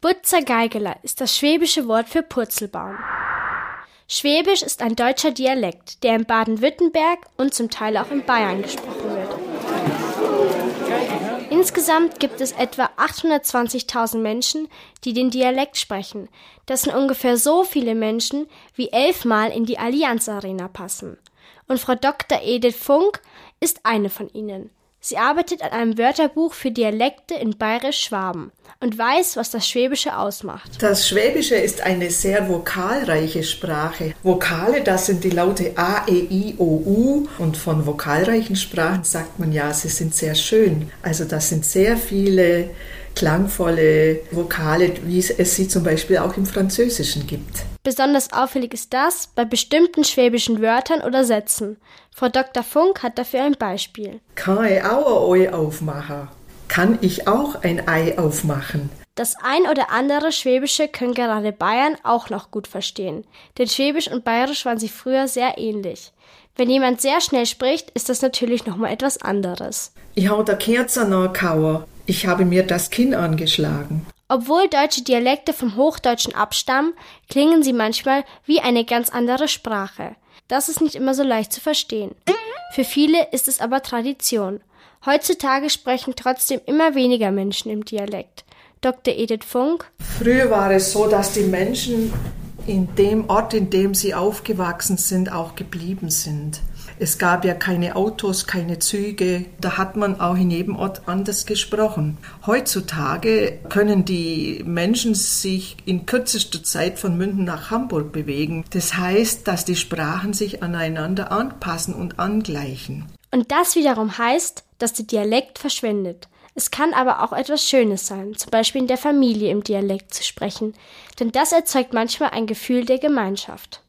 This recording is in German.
Butzer Geigeler ist das schwäbische Wort für Purzelbaum. Schwäbisch ist ein deutscher Dialekt, der in Baden-Württemberg und zum Teil auch in Bayern gesprochen wird. Insgesamt gibt es etwa 820.000 Menschen, die den Dialekt sprechen. Das sind ungefähr so viele Menschen, wie elfmal in die Allianz Arena passen. Und Frau Dr. Edith Funk ist eine von ihnen. Sie arbeitet an einem Wörterbuch für Dialekte in Bayerisch-Schwaben und weiß, was das Schwäbische ausmacht. Das Schwäbische ist eine sehr vokalreiche Sprache. Vokale, das sind die Laute A, E, I, O, U. Und von vokalreichen Sprachen sagt man ja, sie sind sehr schön. Also das sind sehr viele klangvolle Vokale, wie es sie zum Beispiel auch im Französischen gibt. Besonders auffällig ist das bei bestimmten schwäbischen Wörtern oder Sätzen. Frau Dr. Funk hat dafür ein Beispiel. Kann ich auch ein Ei aufmachen? Kann ich auch ein Ei aufmachen? Das ein oder andere Schwäbische können gerade Bayern auch noch gut verstehen, denn Schwäbisch und Bayerisch waren sie früher sehr ähnlich. Wenn jemand sehr schnell spricht, ist das natürlich nochmal etwas anderes. Ich hau der Kerze nachkauen. Ich habe mir das Kinn angeschlagen. Obwohl deutsche Dialekte vom Hochdeutschen abstammen, klingen sie manchmal wie eine ganz andere Sprache. Das ist nicht immer so leicht zu verstehen. Für viele ist es aber Tradition. Heutzutage sprechen trotzdem immer weniger Menschen im Dialekt. Dr. Edith Funk. Früher war es so, dass die Menschen in dem Ort, in dem sie aufgewachsen sind, auch geblieben sind. Es gab ja keine Autos, keine Züge. Da hat man auch in jedem Ort anders gesprochen. Heutzutage können die Menschen sich in kürzester Zeit von München nach Hamburg bewegen. Das heißt, dass die Sprachen sich aneinander anpassen und angleichen. Und das wiederum heißt, dass der Dialekt verschwindet. Es kann aber auch etwas Schönes sein, zum Beispiel in der Familie im Dialekt zu sprechen, denn das erzeugt manchmal ein Gefühl der Gemeinschaft.